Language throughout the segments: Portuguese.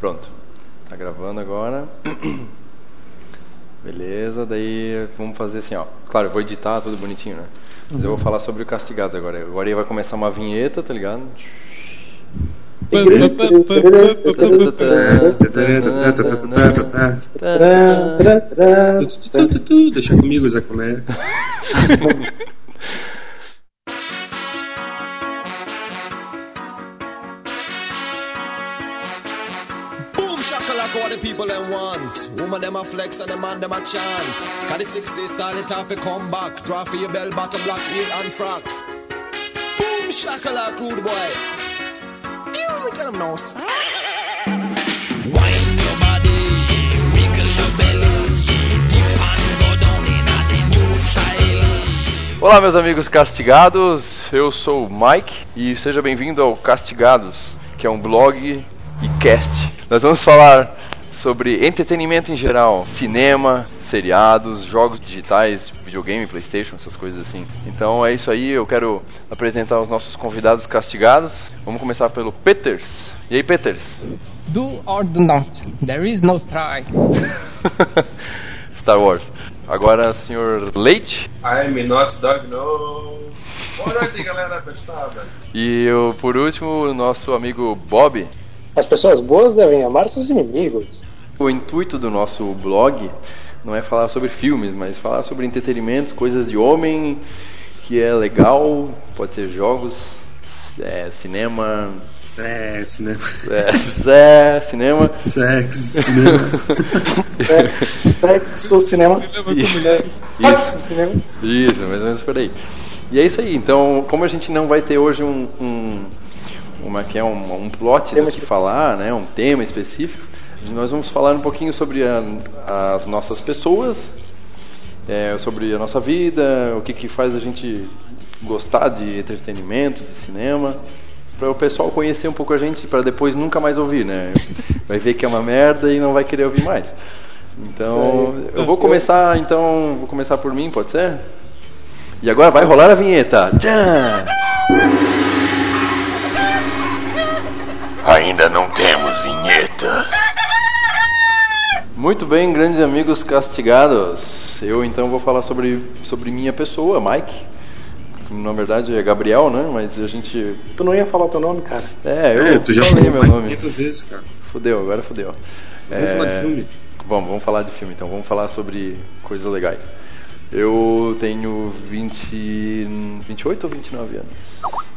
Pronto. Tá gravando agora. Beleza, daí vamos fazer assim, ó. Claro, eu vou editar tudo bonitinho, né? Mas eu vou falar sobre o castigado agora. Agora vai começar uma vinheta, tá ligado? Deixa comigo, Zé Colé. People them want. Woman them a flex and the man them a chant. Cause the 60s style it have to come back. Draw for your bell bottom black heel and frock. Boom shakalaka rude boy. You tell them no sir. Wine your body, wiggle your belly. Dip and go down in a the new style. Olá, meus amigos castigados. Eu sou o Mike e seja bem-vindo ao Castigados, que é um blog e cast. Nós vamos falar sobre entretenimento em geral, cinema, seriados, jogos digitais, videogame, PlayStation, essas coisas assim. Então é isso aí, eu quero apresentar os nossos convidados castigados. Vamos começar pelo Peters. E aí, Peters? Do or do not. There is no try. Star Wars. Agora, senhor Leite. I'm not dog, no. Boa noite, galera pesada. E o, por último, o nosso amigo Bob. As pessoas boas devem amar seus inimigos. O intuito do nosso blog não é falar sobre filmes, mas falar sobre entretenimentos, coisas de homem, que é legal, pode ser jogos, é, cinema, Sexo, cinema. é, cinema. Sexo, cinema. Sexo, cinema. Isso, Sexo, cinema. isso, mais ou menos por aí. E é isso aí. Então, como a gente não vai ter hoje um, um uma que é um, um plot do Tema que específico. falar, né, um tema específico, nós vamos falar um pouquinho sobre a- as nossas pessoas, é, sobre a nossa vida, o que, que faz a gente gostar de entretenimento, de cinema, para o pessoal conhecer um pouco a gente, para depois nunca mais ouvir, né? Vai ver que é uma merda e não vai querer ouvir mais. Então, eu vou começar, então, vou começar por mim, pode ser? E agora vai rolar a vinheta. Tchan! Ainda não temos vinheta. Muito bem, grandes amigos castigados. Eu então vou falar sobre, sobre minha pessoa, Mike. Na verdade é Gabriel, né? Mas a gente. Tu não ia falar o teu nome, cara? É, eu É, tu já falei falou meu nome. 500 vezes, cara. Fudeu, agora fudeu. Vamos É, falar de filme? Vamos, vamos falar de filme então. Vamos falar sobre coisas legais. Eu tenho 20, 28 ou 29 anos?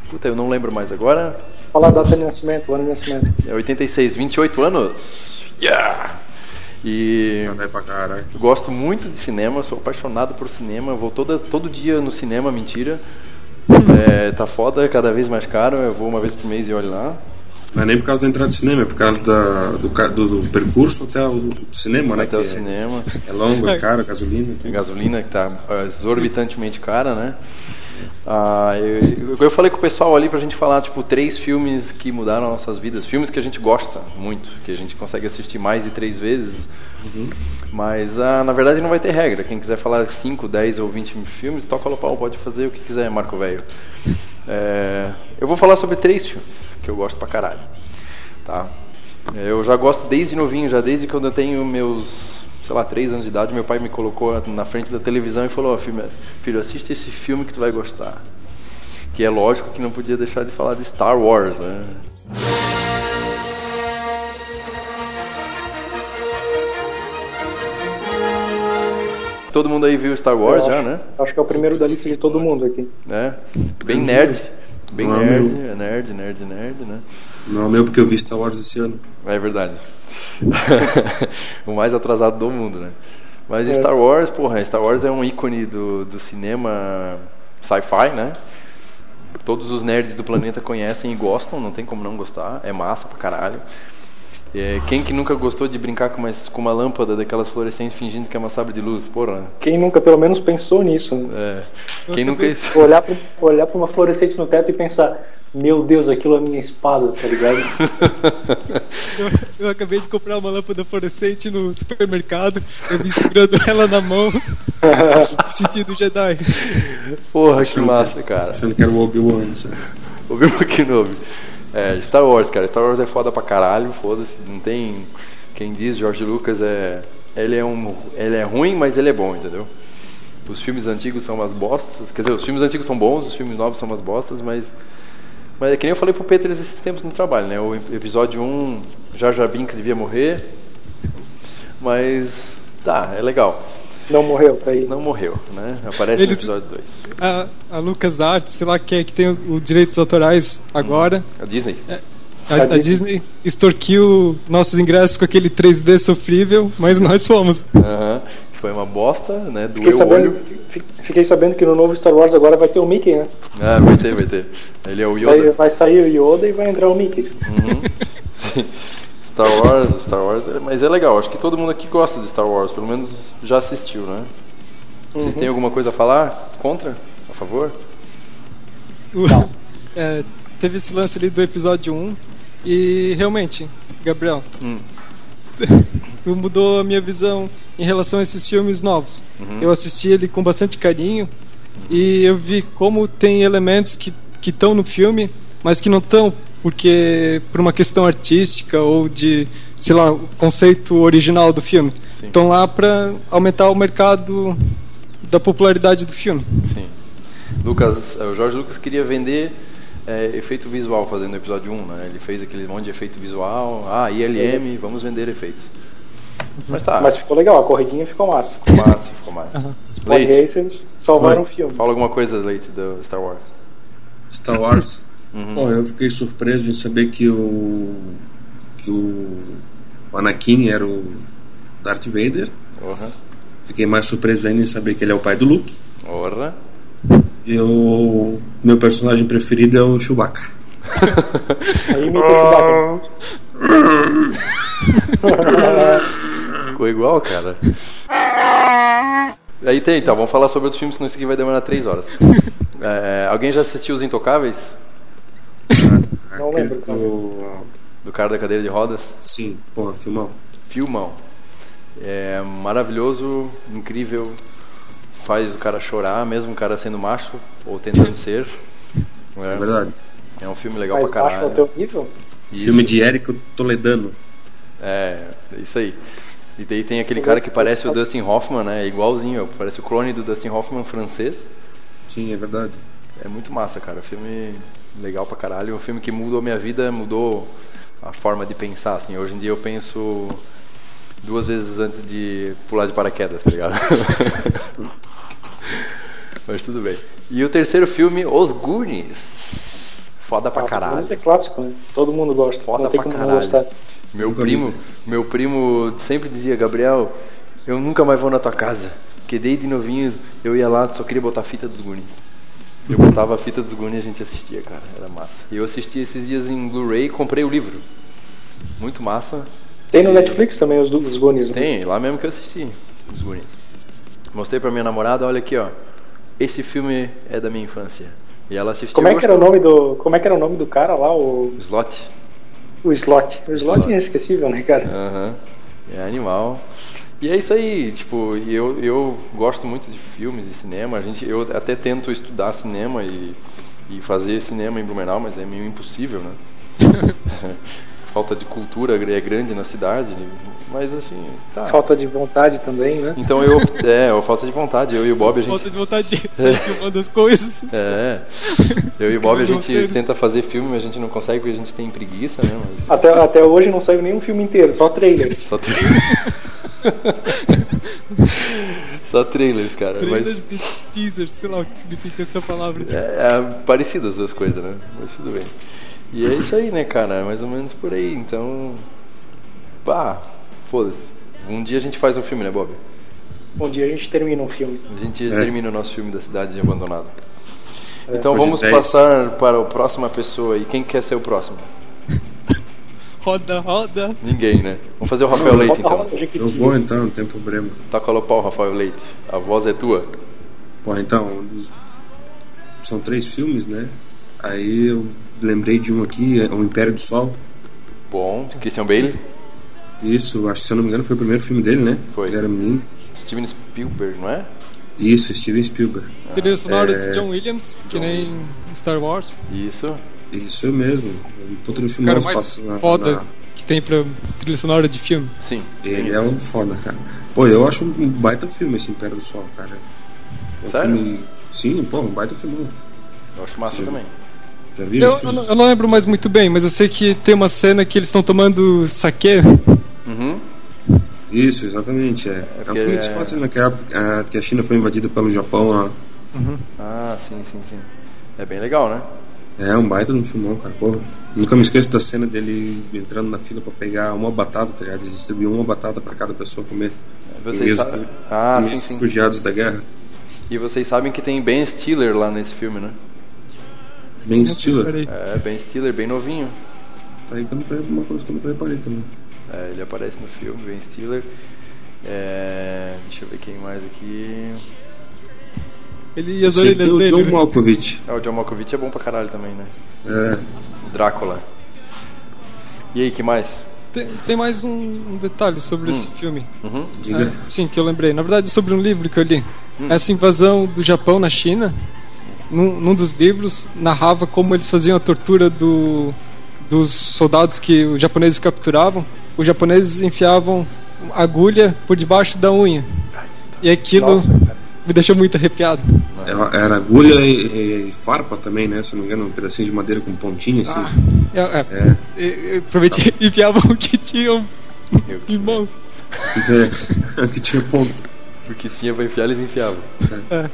Puta, eu não lembro mais agora. Fala a data de nascimento, o ano de nascimento. É 86, 28 anos. Yeah! E. Pra caralho. Gosto muito de cinema, sou apaixonado por cinema, vou toda, todo dia no cinema, mentira. É, tá foda, cada vez mais caro, eu vou uma vez por mês e olho lá. Não é nem por causa da entrada de cinema, é por causa da, do, do, do percurso até o cinema, né? Até o que é- cinema. É longo, é caro, gasolina. A tudo. gasolina que tá é, exorbitantemente cara, né? Ah, eu, eu falei com o pessoal ali pra gente falar, tipo, três filmes que mudaram nossas vidas. Filmes que a gente gosta muito, que a gente consegue assistir mais de três vezes. Mas, ah, na verdade, não vai ter regra. Quem quiser falar 5, 10 ou 20 filmes, toca o pau, pode fazer o que quiser, Marco Velho. É, eu vou falar sobre três filmes que eu gosto pra caralho. Tá? Eu já gosto desde novinho, já desde quando eu tenho meus, sei lá, 3 anos de idade, meu pai me colocou na frente da televisão e falou, ó, filho, filho, assiste esse filme que tu vai gostar. Que é lógico que não podia deixar de falar de Star Wars, né? Todo mundo aí viu Star Wars Eu já, acho- né? Acho que é o primeiro da lista de todo mundo aqui. né? Bem nerd. Bem é nerd, é nerd, nerd, nerd, né? Não, meu, porque eu vi Star Wars esse ano. É verdade. o mais atrasado do mundo, né? Mas É. Star Wars, porra, Star Wars é um ícone do, do cinema sci-fi, né? Todos os nerds do planeta conhecem e gostam, não tem como não gostar, é massa pra caralho. É, quem que nunca gostou de brincar com uma, com uma lâmpada daquelas fluorescentes fingindo que é uma sabre de luz? Porra, Quem nunca pelo menos pensou nisso? né? é, quem nunca. Olhar pra, olhar pra uma fluorescente no teto e pensar, meu Deus, aquilo é minha espada, tá ligado? Eu, eu acabei de comprar uma lâmpada fluorescente no supermercado. Eu me segurando ela na mão. sentido Jedi. Porra, que massa, cara. Achando que era o Obi-Wan, sabe? Ouviu o Kenobi. É, Star Wars, cara. Star Wars é foda pra caralho, foda-se. Não tem. Quem diz George Lucas é. Ele é um. Ele é ruim, mas ele é bom, entendeu? Os filmes antigos são umas bostas. Quer dizer, os filmes antigos são bons, os filmes novos são umas bostas, mas. Mas é que nem eu falei pro Peter esses tempos no trabalho, né? O episódio 1, Jar Jar Binks devia morrer. Mas. Tá, é legal. Não morreu, tá aí. Não morreu, né? Aparece Eles- no episódio 2. A, a Lucas Arts, sei lá quem é que tem os direitos autorais agora. A Disney. A, a Disney extorquiu nossos ingressos com aquele 3D sofrível, mas nós fomos. Aham. Foi uma bosta, né? Fiquei Doeu o sabendo, olho. Fi- fiquei sabendo que no novo Star Wars agora vai ter o Mickey, né? Ah, vai ter, vai ter. Ele é o Vai, Yoda. vai sair o Yoda e vai entrar o Mickey. Sim. Star Wars, Star Wars, é- mas é legal. Acho que todo mundo aqui gosta de Star Wars, pelo menos já assistiu, né? Vocês têm alguma coisa a falar? Contra? A favor? O- é, teve esse lance ali do episódio 1 e realmente, Gabriel, Hum. mudou a minha visão em relação a esses filmes novos. Uhum. Eu assisti ele com bastante carinho e eu vi como tem elementos que estão no filme, mas que não estão porque por uma questão artística ou de, sei lá, o conceito original do filme. Estão lá para aumentar o mercado da popularidade do filme. Sim. Lucas, o Jorge Lucas queria vender é, efeito visual fazendo o episódio 1, né? Ele fez aquele monte de efeito visual. Ah, ILM, vamos vender efeitos. Mas tá, Mas ficou legal, a corridinha ficou massa. ficou massa, ficou massa. Os Leite, Racers salvaram o filme. fala alguma coisa, Leite, do Star Wars. Star Wars. Uhum. Bom, eu fiquei surpreso em saber que o que o, o Anakin era o Darth Vader. Orra, Fiquei mais surpreso ainda em saber que ele é o pai do Luke. orra. E o meu personagem preferido é o Chewbacca. Aí o Chewbacca. Ficou igual, cara. Aí tem, então, vamos falar sobre outros filmes, senão isso aqui vai demorar três horas. É, alguém já assistiu Os Intocáveis? Não lembro. Do- Do cara da cadeira de rodas? Sim, porra, filmão. Filmão. É maravilhoso, incrível, faz o cara chorar, mesmo o cara sendo macho, ou tentando ser. É É, verdade. é um filme legal Mais pra ao caralho. teu nível? Isso. Filme de Érico Toledano. É, é isso aí. E daí tem aquele cara que parece o Dustin Hoffman, né? Igualzinho, parece o clone do Dustin Hoffman francês. Sim, é verdade. É muito massa, cara. Filme legal pra caralho. Um filme que mudou a minha vida, mudou a forma de pensar, assim. Hoje em dia eu penso duas vezes antes de pular de paraquedas, tá ligado? Mas tudo bem. E o terceiro filme, Os Goonies. Foda pra Ah, caralho. Mas é clássico, né? Todo mundo gosta. Foda não tem pra caralho. gostar. Meu primo, vi. Meu primo sempre dizia, Gabriel, eu nunca mais vou na tua casa. Porque desde novinho eu ia lá, só queria botar a fita dos Goonies. Eu botava a fita dos Goonies e a gente assistia, cara. Era massa. E eu assisti esses dias em Blu-ray e comprei o livro. Muito massa. Tem no Netflix também os, do- os Goonies. né? Tem, lá mesmo que eu assisti os Goonies. Mostrei pra minha namorada, olha aqui, ó. Esse filme é da minha infância. E ela assistiu. Como é e que era o nome do. Como é que era o nome do cara lá? O, Slot. O Slot. O Slot é inesquecível, né, cara? Aham. É animal. E é isso aí, tipo, e eu, eu gosto muito de filmes e cinema. A gente, eu até tento estudar cinema e, e fazer cinema em Blumenau, mas é meio impossível, né? Falta de cultura é grande na cidade, mas assim, tá. Falta de vontade também, né? Então eu, é, falta de vontade. Eu e o Bob a gente Falta de vontade de sair filmando as coisas. É. Eu e o Bob a gente roteiros. tenta fazer filme, mas a gente não consegue porque a gente tem preguiça, né? Mas Até, até hoje não saiu nenhum filme inteiro, só trailers. só tra... Só trailers, cara. Mas Trailers e teasers, sei lá o que significa essa palavra. é, é parecidas as duas coisas, né? Mas tudo bem. E é isso aí, né, cara? É Mais ou menos por aí. Então. Pá, foda-se. Um dia a gente faz um filme, né, Bob? Um dia a gente termina um filme. A gente É. termina o nosso filme da cidade abandonada. É. Então de vamos 10. passar para a próxima pessoa. E quem quer ser o próximo? Roda, roda. Ninguém, né? Vamos fazer o Rafael Leite Roda, então. Eu vou então, não tem problema. Toca o pau, Rafael Leite. A voz é tua. Bom, então, um dos- são três filmes, né? Aí eu lembrei de um aqui, é O Império do Sol. Bom, Christian Bale, Isso, acho que se eu não me engano foi o primeiro filme dele, né? Foi. Ele era menino. Steven Spielberg, não é? Isso, Steven Spielberg. Trilha sonora É. de John Williams, que nem Star Wars. Isso. Isso mesmo. Um puta no O filme cara mais foda que tem pra trilha sonora de filme. Sim. Ele é um foda, cara. Pô, eu acho um baita filme esse Império do Sol, cara. É um Sério? filme. Sim, pô, um baita filmão. Eu acho massa Sim. também. Já viram Eu, eu, não, eu não lembro mais muito bem, mas eu sei que tem uma cena que eles estão tomando saquê. Uhum. Isso, exatamente. É, é um porque filme que se é- passa naquela época que a China foi invadida pelo Japão lá. Ah, sim, sim, sim. É bem legal, né? É um baita no filmão, cara. Pô, nunca me esqueço da cena dele entrando na fila pra pegar uma batata, tá ligado? Eles distribuíam uma batata pra cada pessoa comer. Vocês Mesmo- sabem. Ah, sim, sim. Refugiados da guerra. E vocês sabem que tem Ben Stiller lá nesse filme, né? Bem Stiller. É, Ben Stiller, bem novinho. Tá aí que eu nunca, uma coisa que eu nunca reparei também. É, ele aparece no filme, Ben Stiller. É, deixa eu ver quem mais aqui. Ele e as Sei orelhas tem o dele. John né? Malkovich. É, o John Malkovich é bom pra caralho também, né? É, Drácula. E aí, que mais? Tem, tem mais um, um detalhe sobre esse filme. Uhum. diga. É, sim, que eu lembrei. Na verdade, sobre um livro que eu li. Hum. Essa invasão do Japão na China, num, num dos livros, narrava como eles faziam a tortura do, dos soldados que os japoneses capturavam. Os japoneses enfiavam agulha por debaixo da unha. E aquilo Nossa. me deixou muito arrepiado. Era, era agulha e, e farpa também, né? Se não me engano, um pedacinho de madeira com pontinha assim. É, é, e- e- Provavelmente enfiavam o que tinham em mãos. É, que tinha ponto. Porque tinha pra enfiar, eles enfiavam. É.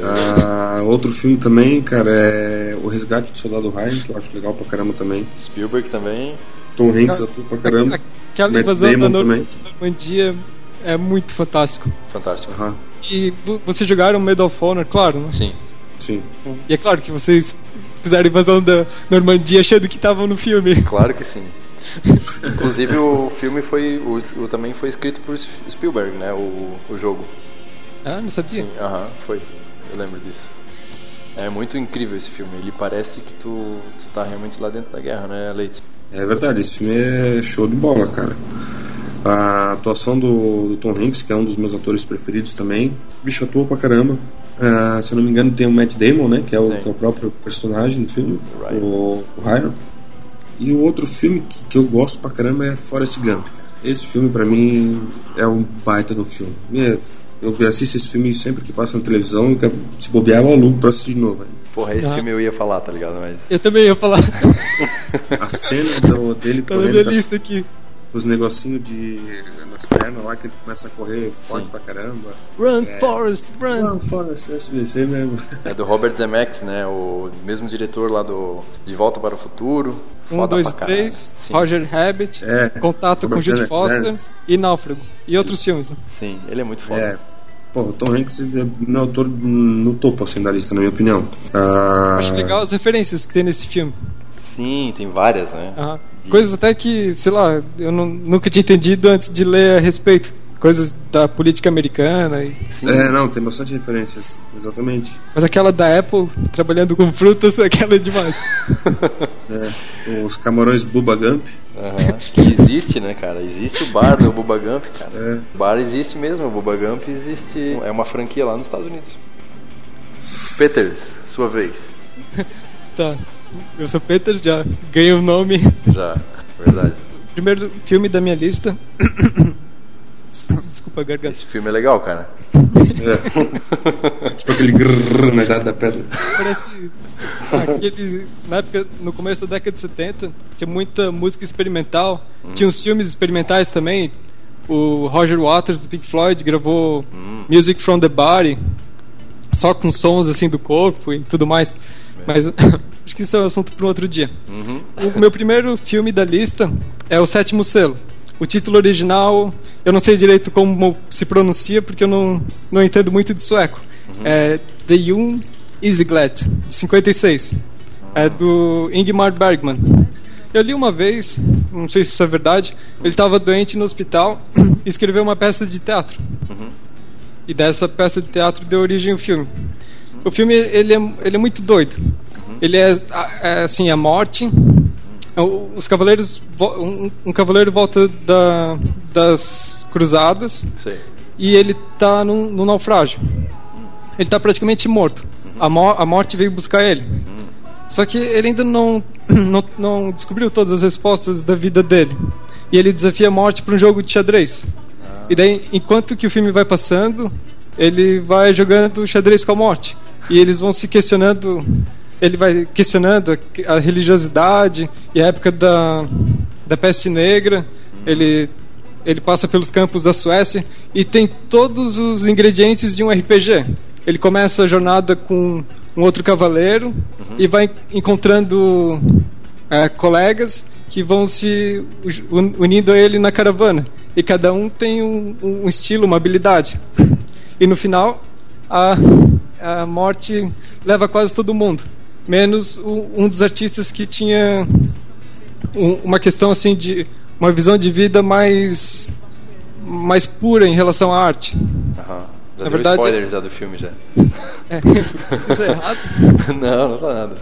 Ah, outro filme também, cara, é O Resgate do Soldado Ryan, que eu acho legal pra caramba também. Spielberg também. Tom Hanks atua pra caramba. Aquela invasão da. Normandia é muito fantástico. Fantástico. E vo- vocês jogaram Medal of Honor, claro, né? Sim. sim. E é claro que vocês fizeram a invasão da Normandia achando que estavam no filme. Claro que sim. Inclusive o filme foi. O, o- também foi escrito por Spielberg, né? O, o jogo. Ah, não sabia. Sim, aham, foi. Eu lembro disso. É muito incrível esse filme. Ele parece que tu, tu tá realmente lá dentro da guerra, né, Leite? É verdade, esse filme é show de bola, cara. A atuação do, do Tom Hanks, que é um dos meus atores preferidos também, bicho atua pra caramba. Ah, se eu não me engano, tem o Matt Damon, né? Que é o, que é o próprio personagem do filme, Ryan. o, o Ryan. E o outro filme que, que eu gosto pra caramba é Forrest Gump. cara. Esse filme, pra mim, é um baita do filme. É, Eu assisto esse filme sempre que passa na televisão e se bobear eu alugo pra assistir de novo. Porra, esse Ah. filme eu ia falar, tá ligado? Mas. Eu também ia falar. A cena do, dele Tá correndo lista aqui. os negocinhos de nas pernas lá que ele começa a correr forte pra caramba. Run, É. Forrest, run. Não, fora SBC mesmo. É do Robert Zemeckis, né? O mesmo diretor lá do De Volta para o Futuro. Um, dois, três. Sim, Roger Rabbit. É, Contato Robert com Zemeckis, Foster. é. E Náufrago. E outros filmes. né? sim, ele é muito foda. É. Pô, o Tom Hanks é meu autor no topo assim da lista, na minha opinião. Ah, Acho legal as referências que tem nesse filme. Sim, tem várias, né? Coisas até que, sei lá, eu não- nunca tinha entendido antes de ler a respeito. Coisas da política americana. e- Sim. É, não, tem bastante referências, exatamente. Mas aquela da Apple, trabalhando com frutas, aquela é demais. É, os camarões Bubba Gump. Aham. Que existe, né, cara? Existe o bar do Bubba Gump, cara. É. O bar existe mesmo, o Bubba Gump existe. É uma franquia lá nos Estados Unidos. Peters, sua vez. Tá. Eu sou Peter, já ganhei o nome. Já, verdade. Primeiro filme da minha lista. A garganta. Esse filme é legal, cara. É. tipo aquele grrr na idade da pedra. Parece aquele, na época, no começo da década de 70, tinha muita música experimental. Tinha uns filmes experimentais também. O Roger Waters do Pink Floyd gravou Music from the Body, só com sons assim do corpo e tudo mais. Mas acho que isso é um assunto para um outro dia. O meu primeiro filme da lista é O Sétimo Selo. O título original, eu não sei direito como se pronuncia, porque eu não, não entendo muito de sueco. É The Young Isgled, de 56. É do Ingmar Bergman. Eu li uma vez, não sei se isso é verdade, ele estava doente no hospital e escreveu uma peça de teatro. E dessa peça de teatro deu origem ao filme. O filme ele é, ele é muito doido. Ele é, é, assim a morte. O- Os cavaleiros um, um cavaleiro volta da, das cruzadas Sei. e ele tá num, num naufrágio. Ele tá praticamente morto. a, mo- a morte veio buscar ele. Só que ele ainda não, não, não descobriu todas as respostas da vida dele. E ele desafia a morte para um jogo de xadrez. E daí, enquanto que o filme vai passando, ele vai jogando xadrez com a morte. E eles vão se questionando. Ele vai questionando a- religiosidade e a época da, da peste negra. Ele, ele passa pelos campos da Suécia e tem todos os ingredientes de um RPG. Ele começa a jornada com um outro cavaleiro e vai encontrando é, colegas que vão se un- unindo a ele na caravana. E cada um tem um, um estilo, uma habilidade. E no final, a, a morte leva quase todo mundo. Menos um dos artistas que tinha um- uma questão assim de uma visão de vida mais mais pura em relação à arte. Aham. Já Na verdade- spoiler já do filme já. Isso é errado? não, não dá nada.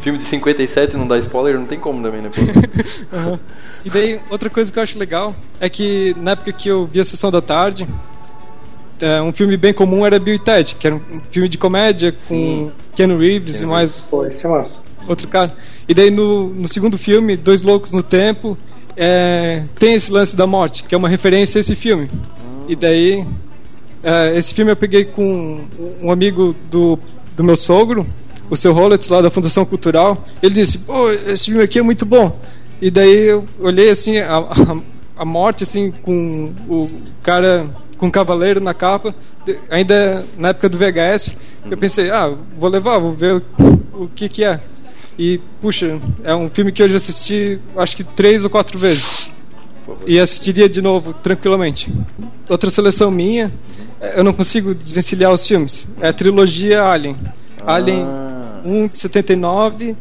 Filme de 57 não dá spoiler, não tem como também, né? pô? E daí, outra coisa que eu acho legal é que na época que eu vi a sessão da tarde, é, um filme bem comum era Bill e Ted, que era um filme de comédia com Sim. Keanu Reeves Keanu e mais Pô, esse é massa. outro cara. E daí no, no segundo filme, Dois Loucos no Tempo, é, tem esse lance da morte, que é uma referência a esse filme. E daí, é, esse filme eu peguei com um amigo do, do meu sogro, o seu Rollets, lá da Fundação Cultural. Ele disse: Pô, esse filme aqui é muito bom. E daí eu olhei assim, a, a, a morte, assim, com o cara com o cavaleiro na capa, ainda na época do VHS. Eu pensei, ah, vou levar, vou ver o, o que que é. E, puxa, é um filme que eu já assisti, acho que três ou quatro vezes. E assistiria de novo, tranquilamente. Outra seleção minha, eu não consigo desvencilhar os filmes. É a trilogia Alien. Alien Ah. 1 de 79,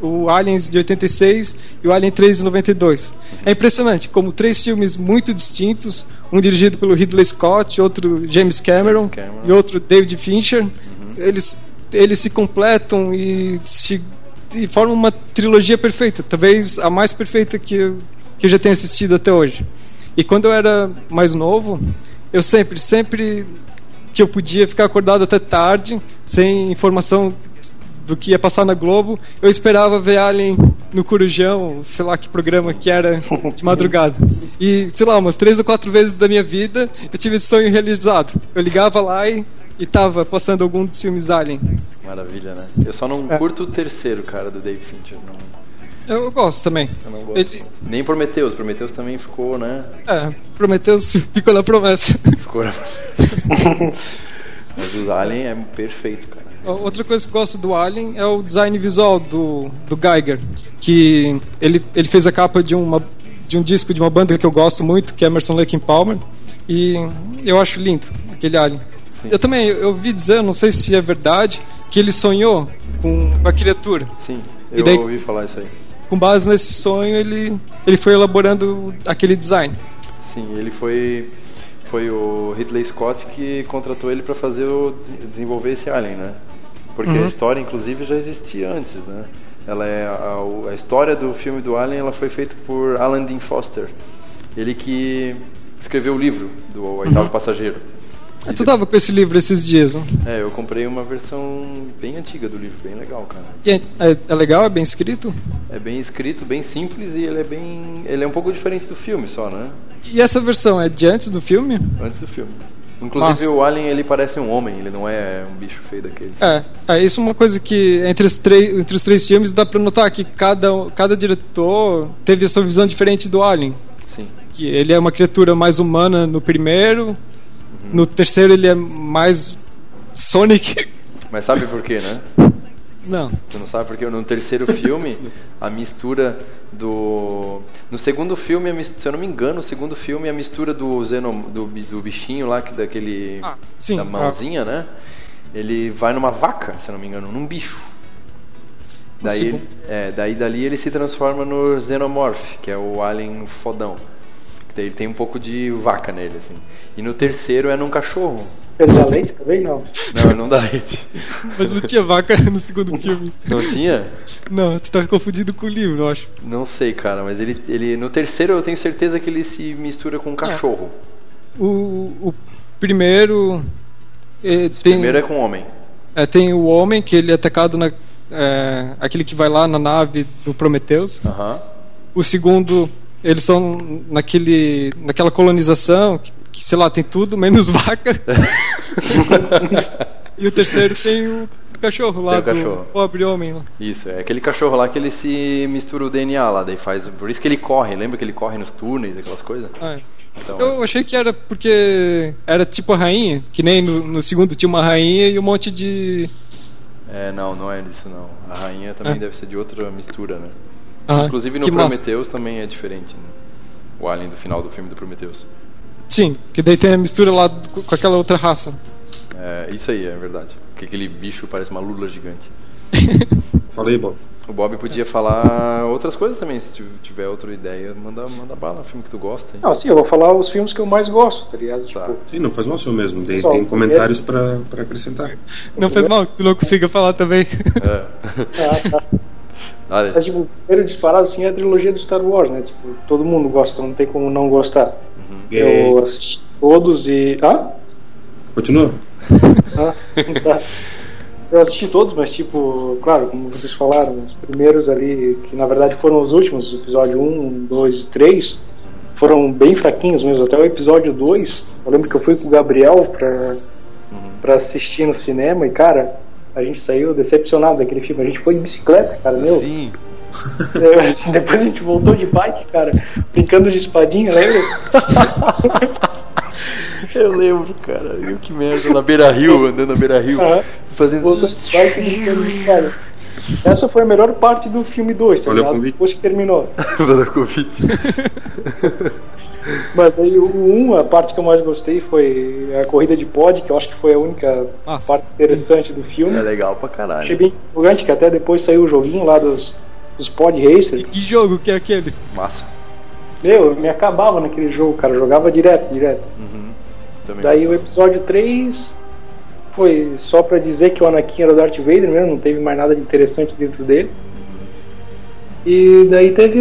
o Aliens de 86 e o Alien 3 de 92. É impressionante, como três filmes muito distintos, um dirigido pelo Ridley Scott, outro James Cameron, James Cameron. e outro David Fincher, eles, eles se completam e, se, e formam uma trilogia perfeita, talvez a mais perfeita que eu, que eu já tenha assistido até hoje. E quando eu era mais novo, eu sempre, sempre que eu podia ficar acordado até tarde, sem informação do que ia passar na Globo, eu esperava ver Alien no Corujão, sei lá que programa que era de madrugada. E, sei lá, umas três ou quatro vezes da minha vida eu tive esse sonho realizado. Eu ligava lá e, e tava passando algum dos filmes Alien. Maravilha, né? Eu só não É. curto o terceiro, cara, do Dave Fincher. Não, Eu, gosto também. eu não gosto. Ele, Nem Prometheus. Prometheus também ficou, né? é, Prometheus ficou na promessa. Ficou. Mas os Alien é perfeito, cara. Outra coisa que eu gosto do Alien é o design visual do, do Geiger, que ele, ele fez a capa de, uma, de um disco de uma banda que eu gosto muito, que é Emerson Lake and Palmer, e eu acho lindo aquele Alien. Eu também eu ouvi dizer, não sei se é verdade, que ele sonhou com a criatura. Sim, eu daí- ouvi falar isso aí. Com base nesse sonho, ele, ele foi elaborando aquele design. Sim, ele foi foi o Ridley Scott que contratou ele para fazer o desenvolver esse Alien, né? Porque Uhum. a história inclusive já existia antes, né? Ela é a, a história do filme do Alien, ela foi feita por Alan Dean Foster. Ele que escreveu o livro do Oitavo Passageiro. Ah, Tu tava com esse livro esses dias, né? É, eu comprei uma versão bem antiga do livro, bem legal, cara. E é, é- é legal, é bem escrito? É bem escrito, bem simples e ele é bem, ele é um pouco diferente do filme só, né? E essa versão é de antes do filme? Antes do filme. Inclusive Nossa. o Alien ele parece um homem, ele não é um bicho feio daqueles. É, é isso é uma coisa que entre os três, entre os três filmes dá pra notar que cada, cada diretor teve a sua visão diferente do Alien. Sim. Que ele é uma criatura mais humana no primeiro, no terceiro ele é mais Sonic. Mas sabe por quê, né? Não. Você não sabe porque no terceiro filme a mistura do no segundo filme, a mis- se eu não me engano, o segundo filme a mistura do Zeno, do, do bichinho lá que daquele Ah, sim, da ah. mãozinha, né? Ele vai numa vaca, se eu não me engano, num bicho. Daí, ele, é, daí dali ele se transforma no Xenomorph, que é o alien fodão. Daí ele tem um pouco de vaca nele, assim. E no terceiro é num cachorro. Ele dá leite também? Não. Não, ele não dá leite. Mas não tinha vaca no segundo filme. Não tinha? Não, tu tá confundido com o livro, eu acho. Não sei, cara, mas ele, ele no terceiro eu tenho certeza que ele se mistura com um cachorro. O, o primeiro. O tem, primeiro é com homem. É, tem o homem, que ele é atacado na. é, aquele que vai lá na nave do Prometheus. Aham. O segundo, eles são naquele, naquela colonização, que, que, sei lá, tem tudo, menos vaca. e o terceiro tem o cachorro lá, Tem o do cachorro. pobre homem lá. Isso, é aquele cachorro lá que ele se mistura o DNA lá, daí faz. Por isso que ele corre, lembra que ele corre nos túneis, aquelas coisas? Ah, é. Então, Eu achei que era porque era tipo a rainha, que nem no, no segundo tinha uma rainha e um monte de. é, não, não é disso não. A rainha também É. deve ser de outra mistura, né? Ah, Inclusive no massa. Prometheus também é diferente, né? O alien do final do filme do Prometheus. Sim, que daí tem a mistura lá com aquela outra raça. É, isso aí, é verdade. Porque aquele bicho parece uma lula gigante. Falei, Bob. O Bob podia falar outras coisas também, se tiver outra ideia, manda, manda bala, filme que tu gosta. hein? Não, assim, eu vou falar os filmes que eu mais gosto, tá ligado? Tá. Tipo, Sim, não faz mal seu mesmo. Tem, Pessoal, tem comentários pra, pra acrescentar. Não fez mal que tu não consiga falar também. É. ah, tá. Olha, Mas, tipo, o primeiro disparado assim é a trilogia do Star Wars, né? Tipo, todo mundo gosta, não tem como não gostar. É, Eu assisti todos e. Hã? Continua? Ah, tá. Eu assisti todos, mas tipo, claro, como vocês falaram, os primeiros ali, que na verdade foram os últimos, episódio 1, 2 e 3, foram bem fraquinhos mesmo. Até o episódio 2, eu lembro que eu fui com o Gabriel pra, pra assistir no cinema e, cara, a gente saiu decepcionado daquele filme. A gente foi de bicicleta, cara, meu. sim. Depois a gente voltou de bike, cara, brincando de espadinha, lembra? Eu lembro, cara. Eu que merda, na beira rio, andando na beira rio, fazendo. Voltou de bike brincando de espada. Essa foi a melhor parte do filme 2, tá ligado? Depois que terminou. Valeu, convite. Mas daí o 1, a parte que eu mais gostei foi a corrida de pod, que eu acho que foi a única Nossa. parte interessante do filme. É legal pra Achei caralho. bem empolgante, que até depois saiu o joguinho lá dos, pod racers. E que jogo que é aquele? Massa. Meu, eu me acabava naquele jogo, cara, eu jogava direto, direto. Também Daí o gostei. episódio 3 foi só pra dizer que o Anakin era o Darth Vader mesmo, não teve mais nada de interessante dentro dele. E daí teve,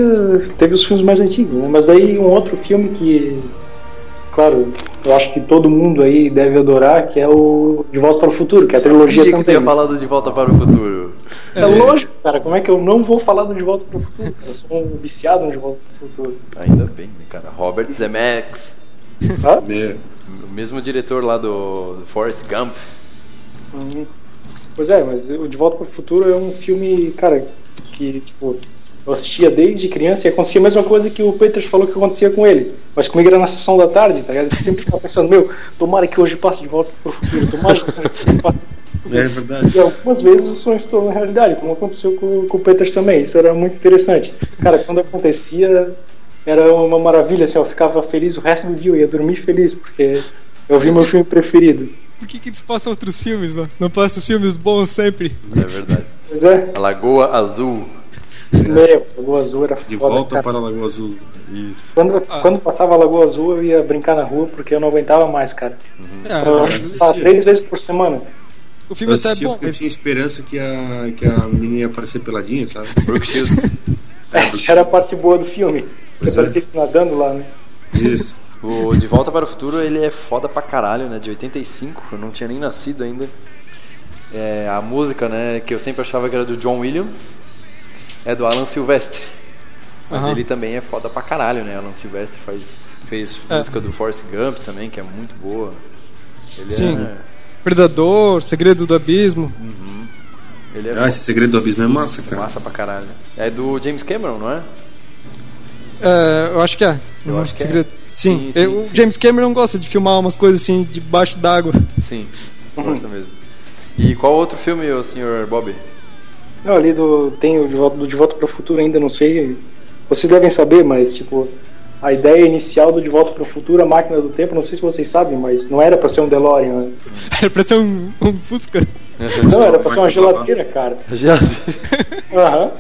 teve os filmes mais antigos, né? Mas daí um outro filme que, claro, eu acho que todo mundo aí deve adorar, que é o De Volta para o Futuro, que é a trilogia que também. ia falar do De Volta para o Futuro. É lógico, cara, como é que eu não vou falar do De Volta para o Futuro? Eu sou um viciado no De Volta para o Futuro. Ainda bem, né, cara. Robert Zemeckis. Hã? É, O mesmo diretor lá do do Forrest Gump. Uhum. Pois é, mas o De Volta para o Futuro é um filme, cara, que tipo, eu assistia desde criança e acontecia a mesma coisa que o Peters falou que acontecia com ele. Mas comigo era na sessão da tarde, tá ligado? Eu sempre ficava pensando, meu, tomara que hoje passe de volta para o futuro, tomara que hoje passe. É verdade. E algumas vezes o sonho se tornou realidade, como aconteceu com, com o Peters também. Isso era muito interessante. Cara, quando acontecia, era uma maravilha, assim, eu ficava feliz o resto do dia, eu ia dormir feliz, porque eu vi meu filme preferido. Por que, que eles passam outros filmes, ó? Não passam filmes bons sempre? É verdade. Pois é, A Lagoa Azul. meu, Lagoa Azul era De foda, volta cara. para a Lagoa Azul. Isso. Quando, quando passava a Lagoa Azul, eu ia brincar na rua porque eu não aguentava mais, cara. É, Eu, ah, três vezes por semana. O filme Eu até é bom, eu tinha esperança que a, que a menina ia aparecer peladinha, sabe? Brooke Shields. Essa era a parte boa do filme. Pois Você é. parecia nadando lá, né? Isso. O De Volta para o Futuro, ele é foda pra caralho, né? De 85, eu não tinha nem nascido ainda. É, a música, né, que eu sempre achava que era do John Williams, é do Alan Silvestre. Mas Aham. ele também é foda pra caralho, né? Alan Silvestre faz, fez É. música do Forrest Gump também, que é muito boa. Ele Sim. é. Predador, Segredo do Abismo. Ele é Ah, esse segredo do abismo é massa, cara. massa pra caralho. É do James Cameron, não é? É, eu acho que é. Eu Uhum, acho que é. Segredo. Sim, Sim, sim, eu- o sim. James Cameron gosta de filmar umas coisas assim debaixo d'água. Sim, gosta mesmo. E qual outro filme, o senhor Bob? Não, ali do, tem o de volta, do De Volta para o Futuro ainda, não sei. Vocês devem saber, mas tipo, a ideia inicial do De Volta para o Futuro, a máquina do tempo, não sei se vocês sabem, mas não era para ser um DeLorean. Né? Era pra ser um, um Fusca. Não, era para ser uma geladeira, cara. Já. Aham.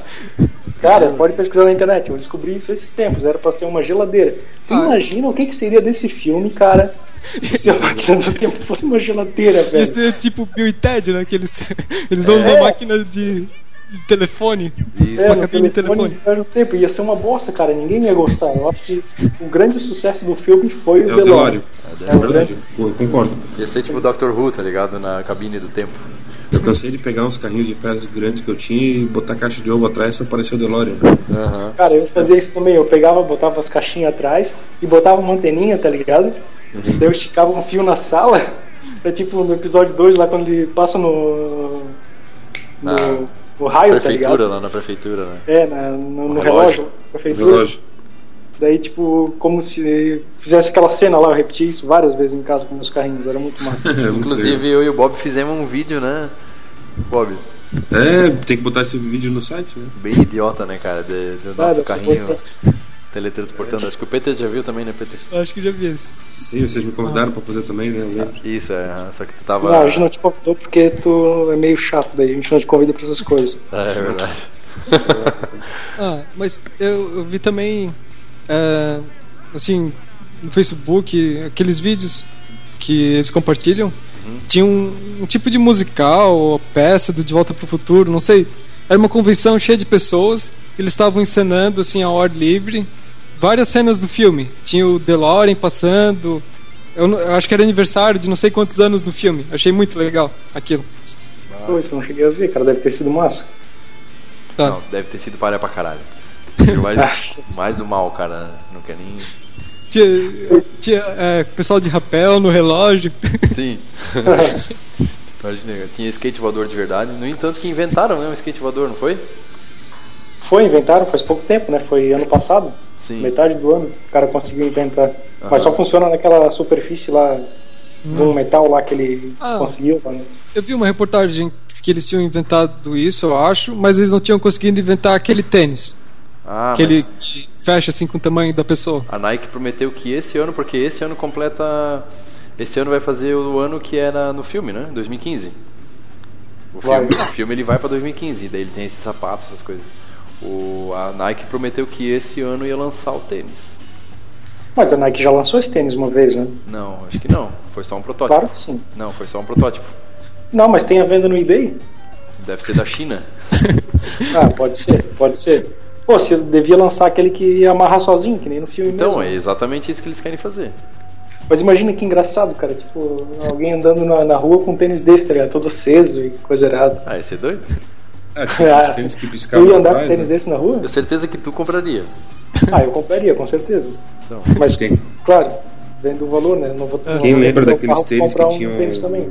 Cara, pode pesquisar na internet, eu descobri isso esses tempos, era pra ser uma geladeira. Tu Ah. imagina o que, que seria desse filme, cara, se a máquina do tempo fosse uma geladeira, Ia velho. ser tipo Bill e Ted, né? Que eles, eles usam uma máquina de, de telefone. Isso. É, uma no cabine de telefone telefone. de tempo, ia ser uma bosta, cara, ninguém ia gostar. Eu acho que o grande sucesso do filme foi o É. Delório. É verdade. Eu concordo. Ia ser tipo o Doctor Who, tá ligado? Na cabine do tempo. Eu cansei de pegar uns carrinhos de ferro grandes que eu tinha e botar caixa de ovo atrás pra aparecer o DeLorean. Aham. Cara, eu fazia isso também. Eu pegava, botava as caixinhas atrás e botava uma anteninha, tá ligado? Daí eu esticava um fio na sala. Pra tipo no episódio 2, lá quando ele passa no. No, No raio, tá Prefeitura, ligado? lá na prefeitura, né? É, na- no, no relógio. relógio. prefeitura. Relógio. Daí, tipo, como se fizesse aquela cena lá, eu repeti isso várias vezes em casa com meus carrinhos, era muito massa. É, Inclusive eu e o Bob fizemos um vídeo, né? Bob. É, tem que botar esse vídeo no site, né? bem idiota, né, cara? De- do nosso carrinho teletransportando. Acho que o Peter já viu também, né, Peter? Acho que já vi. Sim, vocês me convidaram pra fazer também, né? Eu lembro. Isso, é. Só que tu tava. Não, a gente não te convidou porque tu é meio chato, daí a gente não te convida pra essas coisas. É, é verdade. Ah, mas eu, eu vi também, é, assim, no Facebook, aqueles vídeos que eles compartilham. Tinha um, um tipo de musical ou peça do De Volta para o Futuro, não sei. Era uma convenção cheia de pessoas. Eles estavam encenando, assim, ao ar livre, várias cenas do filme. Tinha o DeLorean passando. Eu, eu acho que era aniversário de não sei quantos anos do filme. Achei muito legal aquilo. Pô, isso eu não cheguei a ver, cara, deve ter sido massa. Tá. Não, deve ter sido palha pra caralho. Mais, mais o mal, cara. Não quer nem. Tinha, tinha é, pessoal de rapel no relógio. Sim. Imagina, tinha skate voador de verdade. No entanto, que inventaram, né? Um skate voador, não foi? Foi, inventaram faz pouco tempo, né? Foi ano passado, Sim. metade do ano, o cara conseguiu inventar. Mas só funciona naquela superfície lá, no metal lá que ele Ah. conseguiu. Né? Eu vi uma reportagem que eles tinham inventado isso, eu acho, mas eles não tinham conseguido inventar aquele tênis. Ah, aquele que fecha assim com o tamanho da pessoa. mas a Nike prometeu que esse ano, porque esse ano completa. Esse ano vai fazer o ano que era no filme, né? 2015. O filme, o filme ele vai pra 2015, daí ele tem esses sapatos, essas coisas. O, a Nike prometeu que esse ano ia lançar o tênis. Mas a Nike já lançou esse tênis uma vez, né? Não, acho que não. Foi só um protótipo. Claro que sim. Não, foi só um protótipo. Não, mas tem a venda no eBay? Deve ser da China. Ah, pode ser, pode ser. Pô, você devia lançar aquele que ia amarrar sozinho, que nem no filme Então, mesmo. é exatamente isso que eles querem fazer. Mas imagina que engraçado, cara. Tipo, alguém andando na, na rua com um tênis desse, tá ligado? Todo aceso e coisa errada. Ah, esse é doido? Ah, tinha Ah, tênis que piscavam eu ia andar com tênis né? desse na rua? Tenho certeza que tu compraria. Ah, eu compraria, com certeza. Então, Mas, Tem. claro, vendo o valor, né? Não vou, não Quem vou lembra vender daqueles carro pra tênis que comprar um tinham, tênis também.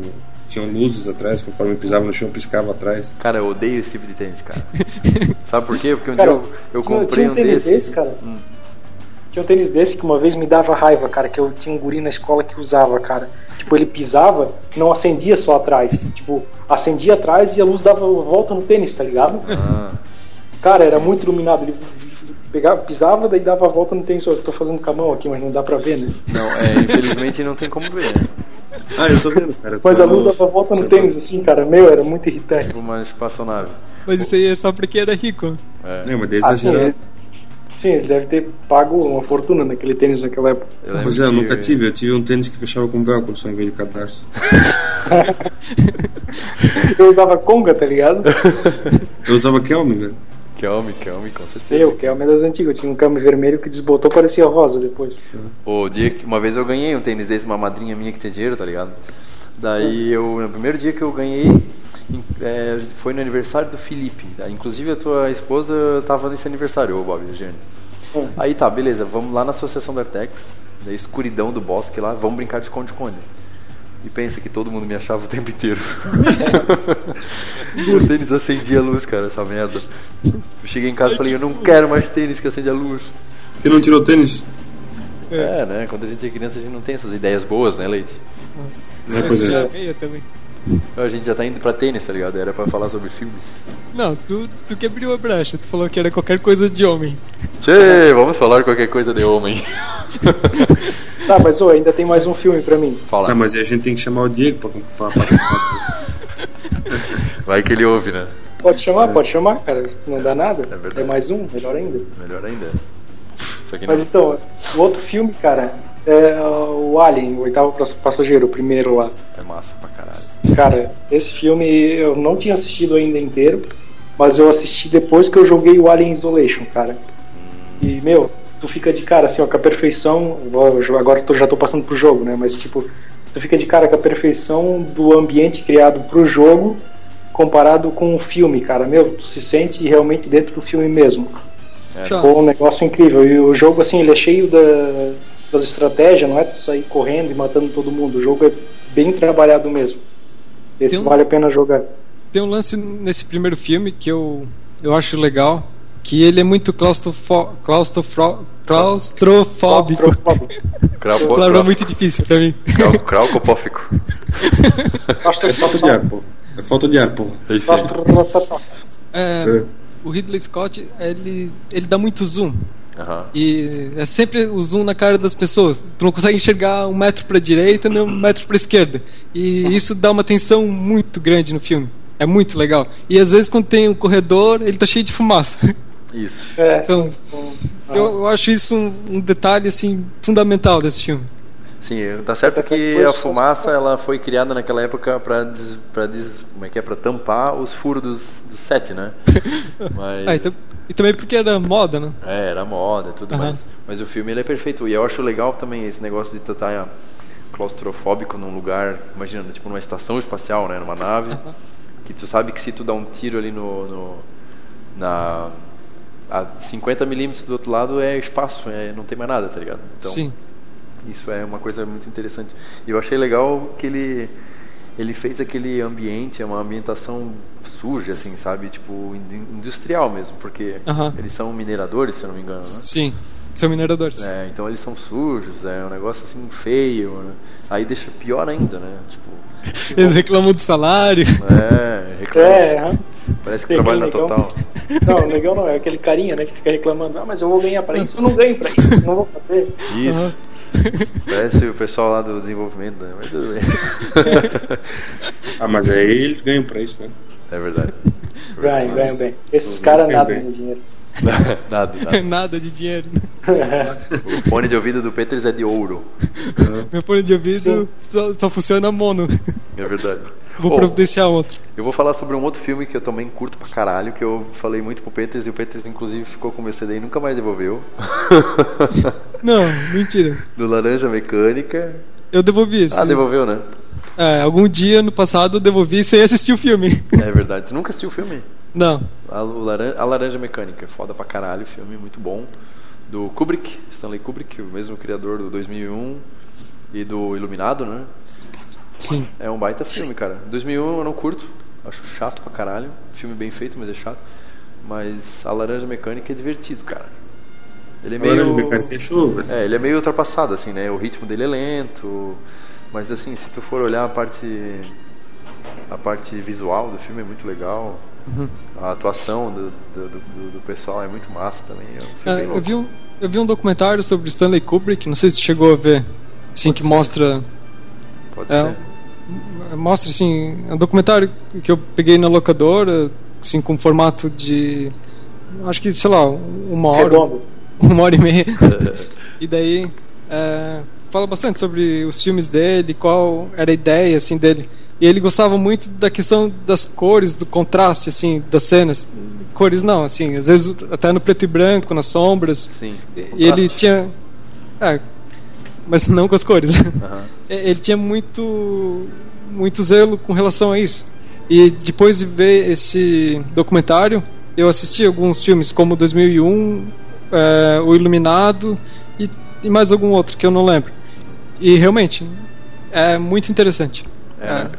tinham luzes atrás, conforme pisava no chão, piscava atrás? cara, eu odeio esse tipo de tênis, cara. Sabe por quê? Porque um Cara, dia eu, eu tinha- comprei tinha um tênis desse. desse, cara. Tinha um tênis desse que uma vez me dava raiva, cara, que eu tinha um guri na escola que usava, cara. Tipo, ele pisava, não acendia só atrás. Tipo, acendia atrás e a luz dava volta no tênis, tá ligado? Ah, Cara, era muito iluminado. Ele pegava, pisava, daí dava a volta no tênis. Eu tô fazendo com a mão aqui, mas não dá pra ver, né? não, é, infelizmente não tem como ver. né? Ah, eu tô vendo, cara. Mas Tô- a luz dava a volta no Você tênis, assim, cara. Meu, era muito irritante. Tipo uma espaçonave. Mas isso aí é só porque era rico. É. Não, mas daí Ah, sim, exagerado. Sim, ele deve ter pago uma fortuna naquele tênis naquela época. Eu Pois é, eu nunca tive. Eu tive um tênis que fechava com velcro só em vez de cadarço. Eu usava conga, tá ligado? Eu usava Kelme, velho. Kelme, Kelme, com certeza. Eu, que é das antigas. Eu tinha um câmbio vermelho que desbotou, parecia rosa depois. O dia que uma vez eu ganhei um tênis desse, uma madrinha minha que tem dinheiro, tá ligado? Daí eu, no primeiro dia que eu ganhei, é, foi no aniversário do Felipe. Inclusive a tua esposa tava nesse aniversário, ô Bob e Eugênio. Hum. Aí tá, beleza, vamos lá na Associação da Artex, da escuridão do bosque lá, vamos brincar de esconde-esconde. E pensa que todo mundo me achava o tempo inteiro. o tênis acendia a luz, cara, essa merda. Eu cheguei em casa e falei, eu não quero mais tênis que acende a luz. Você não tirou tênis? É, né? Quando a gente é criança, a gente não tem essas ideias boas, né, Leite? É, pois Já é. meia também. A gente já tá indo pra tênis, tá ligado? Era pra falar sobre filmes. Não, tu, tu que abriu a brecha. Tu falou que era qualquer coisa de homem. Tchê, vamos falar qualquer coisa de homem. Tá, mas ô, ainda tem mais um filme pra mim. Fala. Tá, mas aí a gente tem que chamar o Diego pra, pra participar. Vai que ele ouve, né? Pode chamar, pode chamar, cara. Não dá nada. É verdade. É mais um, melhor ainda. Melhor ainda. Aqui não. Mas então, o outro filme, cara, é o Alien, o oitavo Pas- passageiro, o primeiro lá. É massa pra caralho. Cara, esse filme eu não tinha assistido ainda inteiro, mas eu assisti depois que eu joguei o Alien Isolation, cara. E, meu, tu fica de cara assim, ó, com a perfeição. Agora eu já tô passando pro jogo, né? Mas, tipo, tu fica de cara com a perfeição do ambiente criado pro jogo comparado com o filme, cara. Meu, tu se sente realmente dentro do filme mesmo. É. Tá. Ficou um negócio incrível. E o jogo, assim, ele é cheio da, das estratégias, não é sair correndo e matando todo mundo. O jogo é bem trabalhado mesmo. Esse um- vale a pena jogar. Tem um lance nesse primeiro filme que eu, eu acho legal, que ele é muito claustrofo, claustrofro, claustrofóbico. Claustrofóbico. Claro, é muito difícil pra mim. Craucopófico. É falta de ar, porra. É falta de ar, porra. É. Claustrofóbico. É, É. o Ridley Scott, ele, ele dá muito zoom. Aham. E é sempre o zoom na cara das pessoas. Tu não consegue enxergar um metro pra direita nem um metro pra esquerda. E isso dá uma tensão muito grande no filme. É muito legal. E às vezes quando tem um corredor, ele tá cheio de fumaça. Isso. É, Então, eu, eu acho isso um, um detalhe assim fundamental desse filme. Sim, tá certo que a fumaça ela foi criada naquela época para des, como é que é para tampar os furos dos, do set, né? Mas Ah, e, tam- e também porque era moda, né? é, era moda e tudo Aham. mais. Mas o filme ele é perfeito e eu acho legal também esse negócio de tu estar claustrofóbico num lugar, imagina, tipo numa estação espacial, né, numa nave, que tu sabe que se tu dá um tiro ali no, no na a 50 milímetros do outro lado é espaço, é, não tem mais nada, tá ligado? Então, Sim. isso é uma coisa muito interessante. E eu achei legal que ele ele fez aquele ambiente, é uma ambientação suja, assim, sabe? Tipo, in- industrial mesmo, porque eles são mineradores, se eu não me engano, né? Sim. São mineradores. É, então eles são sujos, é um negócio assim feio, né? Aí deixa pior ainda, né? Tipo, Eles reclamam do salário. é, reclama. É. Parece que trabalha na aquele total. Não, o legal não é aquele carinha, né, que fica reclamando, ah, mas eu vou ganhar pra isso, eu não ganho pra isso, não vou fazer. Isso. Parece o pessoal lá do desenvolvimento, né? Mas tudo bem. Ah, mas aí eles ganham pra isso, né? É verdade. Ganham, ganham bem. Esses caras ganham nada bem. no dinheiro. nada, nada. Nada de dinheiro. O fone de ouvido do Peters é de ouro. Meu fone de ouvido só, só funciona mono. É verdade. Vou Oh, providenciar outro. eu vou falar sobre um outro filme que eu também curto pra caralho, que eu falei muito pro Peters e o Peters inclusive ficou com o meu CD e nunca mais devolveu. Não, mentira. do Laranja Mecânica. Eu devolvi isso. Ah, devolveu, né? É, algum dia no passado eu devolvi sem assistir o filme. É verdade. Tu nunca assistiu o filme? Não. A, o Laran- a Laranja Mecânica, foda pra caralho, filme muito bom. Do Kubrick, Stanley Kubrick, o mesmo criador do 2001 e do Iluminado, né? Sim. É um baita filme, cara. 2001 eu não curto, acho chato pra caralho. Filme bem feito, mas é chato. Mas a Laranja Mecânica é divertido, cara. Ele é meio. o mecânico é show. É, ele é meio ultrapassado, assim, né? O ritmo dele é lento. Mas assim, se tu for olhar a parte. A parte visual do filme é muito legal. A atuação do, do, do- do pessoal é muito massa também. É um É, bem eu, vi um, eu vi um documentário sobre Stanley Kubrick, não sei se tu chegou a ver. Assim, que mostra. Pode É, ser. Mostra assim. É um documentário que eu peguei na locadora, assim, com formato de. Acho que, sei lá, uma hora. Redondo. uma hora e meia. e daí é, fala bastante sobre os filmes dele, qual era a ideia assim dele. E ele gostava muito da questão das cores, do contraste assim das cenas. Cores não, assim, às vezes até no preto e branco, nas sombras. Sim. E ele tinha é, mas não com as cores. Aham. ele tinha muito muito zelo com relação a isso. E depois de ver esse documentário, eu assisti alguns filmes como 2001, é, O Iluminado e, e mais algum outro que eu não lembro. E realmente é muito interessante. É, né?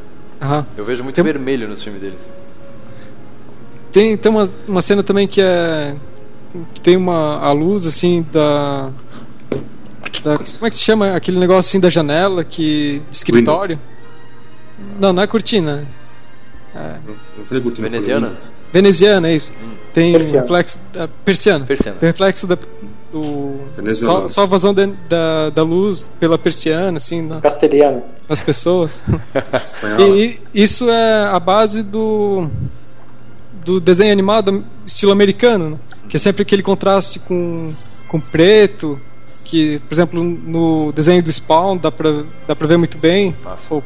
aham. Eu vejo muito Tem- vermelho nos filmes deles. Tem, tem uma, uma cena também que é. que tem uma a luz assim da, da. Como é que se chama aquele negócio assim da janela que. de escritório? Não, não é cortina. Eu falei cortina, falei Veneziana? Veneziana, é isso. Tem Persiana. reflexo. Da, persiana. Persiana. Tem reflexo da. Do, só, só a vazão da, da, da luz pela persiana, assim, na- Castelhano. nas pessoas. E, e isso é a base do do desenho animado estilo americano, né? que é sempre aquele contraste com, com preto, que, por exemplo, no desenho do Spawn dá pra, dá pra ver muito bem, ou,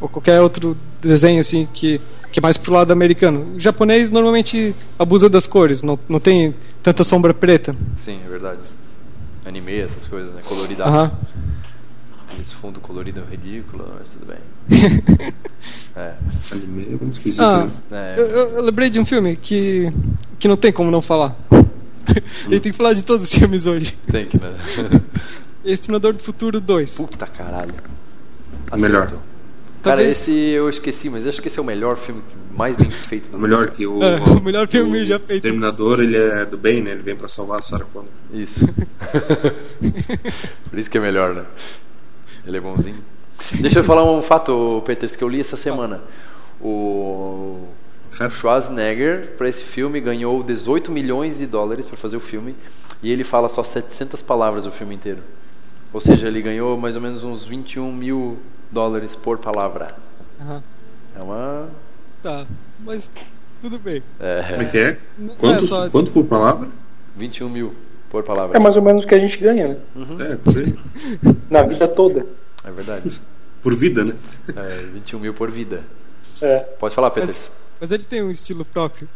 ou qualquer outro desenho assim que, que é mais pro lado americano. O japonês normalmente abusa das cores, não, não tem tanta sombra preta. Sim, é verdade. Anime, essas coisas, né? Coloridaço. Aham. Aqueles fundo colorido ridículo, mas tudo bem. É. Anime é muito esquisito. Ah, né? É. eu, eu- eu lembrei de um filme que, que não tem como não falar. A gente tem que falar de todos os filmes hoje. Tem que, né? Exterminador do Futuro 2. Puta caralho. O melhor. Cara, Talvez- esse eu esqueci, mas acho que esse é o melhor filme mais bem feito do O melhor que o, É, o melhor que filme o já feito. Terminador, ele é do bem, né? Ele vem pra salvar a Sarah Connor. Isso. Por isso que é melhor, né? Ele é bonzinho. Deixa eu falar um fato, Peters, que eu li essa semana. O Certo? Schwarzenegger, para esse filme, ganhou 18 milhões de dólares para fazer o filme. E ele fala só 700 palavras o filme inteiro. Ou seja, ele ganhou mais ou menos uns 21 mil dólares por palavra. Aham. É uma. Tá, mas tudo bem. Como é É, que é? Quantos, é só- Quanto por palavra? 21 mil por palavra. É mais ou menos o que a gente ganha, né? É, por aí. Na vida toda. É verdade. Por vida, né? É, 21 mil por vida. É. Pode falar, Peters. Mas ele tem um estilo próprio.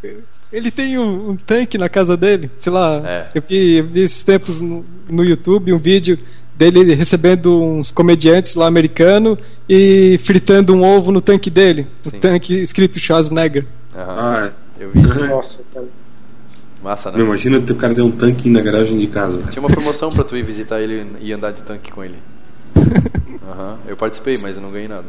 Ele tem um, um tanque na casa dele, sei lá. É. Eu, vi, eu vi esses tempos no, no YouTube um vídeo dele recebendo uns comediantes lá americanos e fritando um ovo no tanque dele. Um Sim. tanque escrito Schwarzenegger. Aham. Ah, é. Eu vi isso. Nossa, cara. Massa, né? Meu, imagina o cara ter um tanque na garagem de casa. velho. Tinha uma promoção pra tu ir visitar ele e andar de tanque com ele. Aham. Eu participei, mas eu não ganhei nada.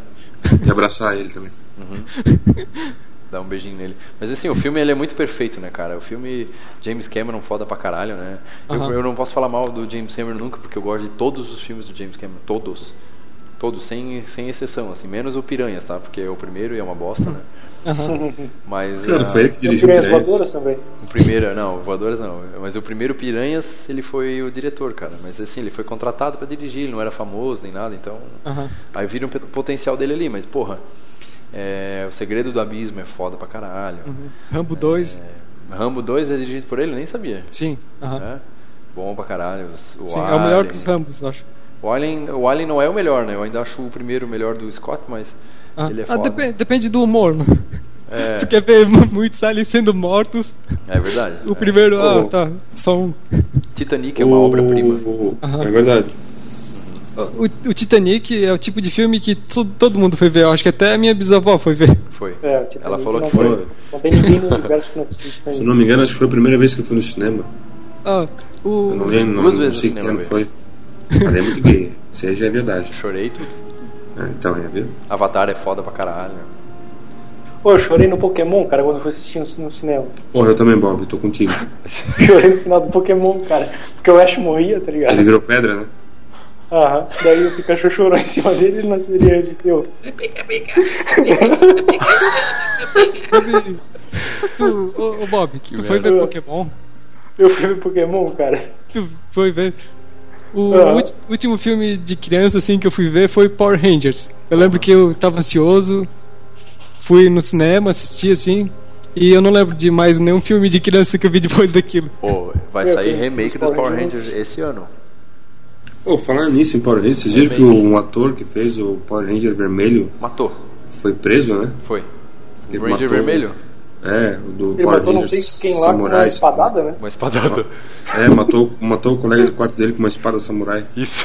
E abraçar ele também. Dar um beijinho nele. Mas assim, o filme ele é muito perfeito, né, cara? O filme James Cameron foda pra caralho, né? Eu, eu não posso falar mal do James Cameron nunca, porque eu gosto de todos os filmes do James Cameron. Todos. Todos, sem, sem exceção, assim. Menos o Piranhas, tá? Porque é o primeiro e é uma bosta, né? Mas. Cara, ah, foi ele que dirigiu piranhas Piranhas. voadoras também. O primeiro, não, Voadoras não. Mas o primeiro Piranhas, ele foi o diretor, cara. Mas assim, ele foi contratado pra dirigir, ele não era famoso nem nada, então. Aí vira um pe- potencial dele ali, mas porra. É, o Segredo do Abismo é foda pra caralho. Rambo 2. É, Rambo 2 é dirigido por ele, nem sabia. Sim. aham. É, bom pra caralho. O Sim, é o melhor Alien. dos Rambos, eu acho. O Alien, o Alien não é o melhor, né? Eu ainda acho o primeiro melhor do Scott, mas Ah, ele é ah, foda. depe- depende do humor. mano. É. Se tu quer ver muitos aliens sendo mortos, É verdade. o É. primeiro, ah, Oh. tá, só um. Titanic é uma obra-prima. O-. É verdade. O, o Titanic é o tipo de filme que to- todo mundo foi ver. Eu acho que até a minha bisavó foi ver. Foi. É, o Titanic Ela falou não que foi. tem- Não tem ninguém no universo que não assistiu Se Titanic. eu não me engano, acho que foi a primeira vez que eu fui no cinema. Ah, o, Eu não lembro, não, Duas não vezes sei que cinema, ano foi. Eu lembro que gay. Isso aí já é verdade. Chorei tudo. Ah, então, é, viu? Avatar é foda pra caralho. Pô, eu chorei no Pokémon, cara, quando eu fui assistir no no cinema. Porra, eu também, Bob, eu tô contigo. Chorei no final do Pokémon, cara. Porque o Ash morria, tá ligado? Ele virou pedra, né? Aham. Daí o Pikachu chorou em cima dele e ele não seria de teu. Sabe, tu, ô, ô, Bob, tu foi ver. Pokémon? Eu fui ver Pokémon, cara. Tu foi ver. O ulti- último filme de criança assim que eu fui ver foi Power Rangers. Eu lembro que eu tava ansioso, fui no cinema, assisti assim, e eu não lembro de mais nenhum filme de criança que eu vi depois daquilo. Pô, vai sair remake os dos Power. Rangers esse ano. Pô, falar nisso em Power Rangers, vocês viram que o- um ator que fez o Power Ranger vermelho Matou. foi preso, né? Foi. Ele O Ranger matou- Vermelho? É, o do Ele Power matou não sei Rangers quem lá com uma Samurai. espadada, né? Uma espadada. É, matou, matou o colega de quarto dele com uma espada samurai. Isso.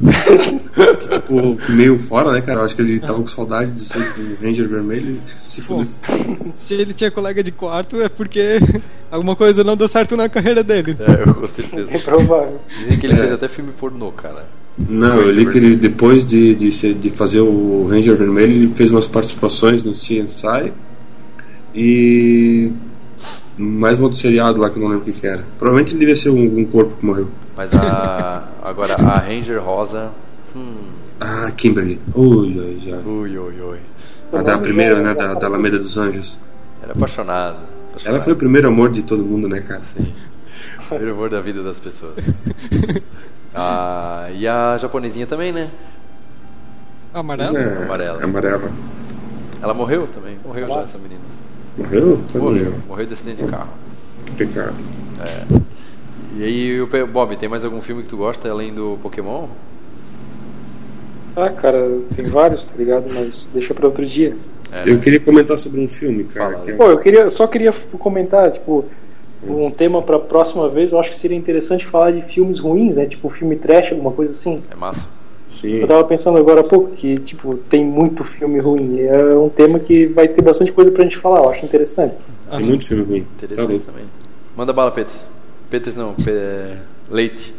Que, tipo, que meio fora, né, cara? Eu acho que ele tava com saudade de ser do Ranger vermelho e se fudeu. se ele tinha colega de quarto é porque alguma coisa não deu certo na carreira dele. É, eu com certeza. É provável. Dizem que ele É. fez até filme pornô, cara. Não, eu li que ele, depois de, de, ser- de fazer o Ranger vermelho, ele fez umas participações no CSI e mais um outro seriado lá que eu não lembro o que, que era. Provavelmente ele devia ser um, um corpo que morreu. Mas a. Agora, a Ranger Rosa. Hum. Ah, Kimberly. Ui, ui, ui. Ui, ui, ui. A da primeira, né? Da, da Alameda dos Anjos. Era apaixonado. apaixonado. Ela foi o primeiro amor de todo mundo, né, cara? Sim. O primeiro amor da vida das pessoas. Ah, e a japonesinha também, né? Amarelo? É, Amarela. Amarela. Ela morreu também. Morreu já essa menina. Morreu? Tá Morreu. morreu. Morreu de acidente de carro. Que pecado. E aí, o Bob, tem mais algum filme que tu gosta além do Pokémon? Ah, cara, tem vários, tá ligado? Mas deixa pra outro dia. É, Eu né? queria comentar sobre um filme, cara. Fala. Que é Pô, eu queria, só queria comentar, tipo, um tema pra próxima vez. Eu acho que seria interessante falar de filmes ruins, né? Tipo, filme trash, alguma coisa assim. É massa. Sim. Eu tava pensando agora há pouco que, tipo, tem muito filme ruim. É um tema que vai ter bastante coisa pra gente falar, eu acho interessante. Tem muito filme ruim. Tá Interessante louco. também. Manda bala, Peters. Peters não, Pe- é, Leite.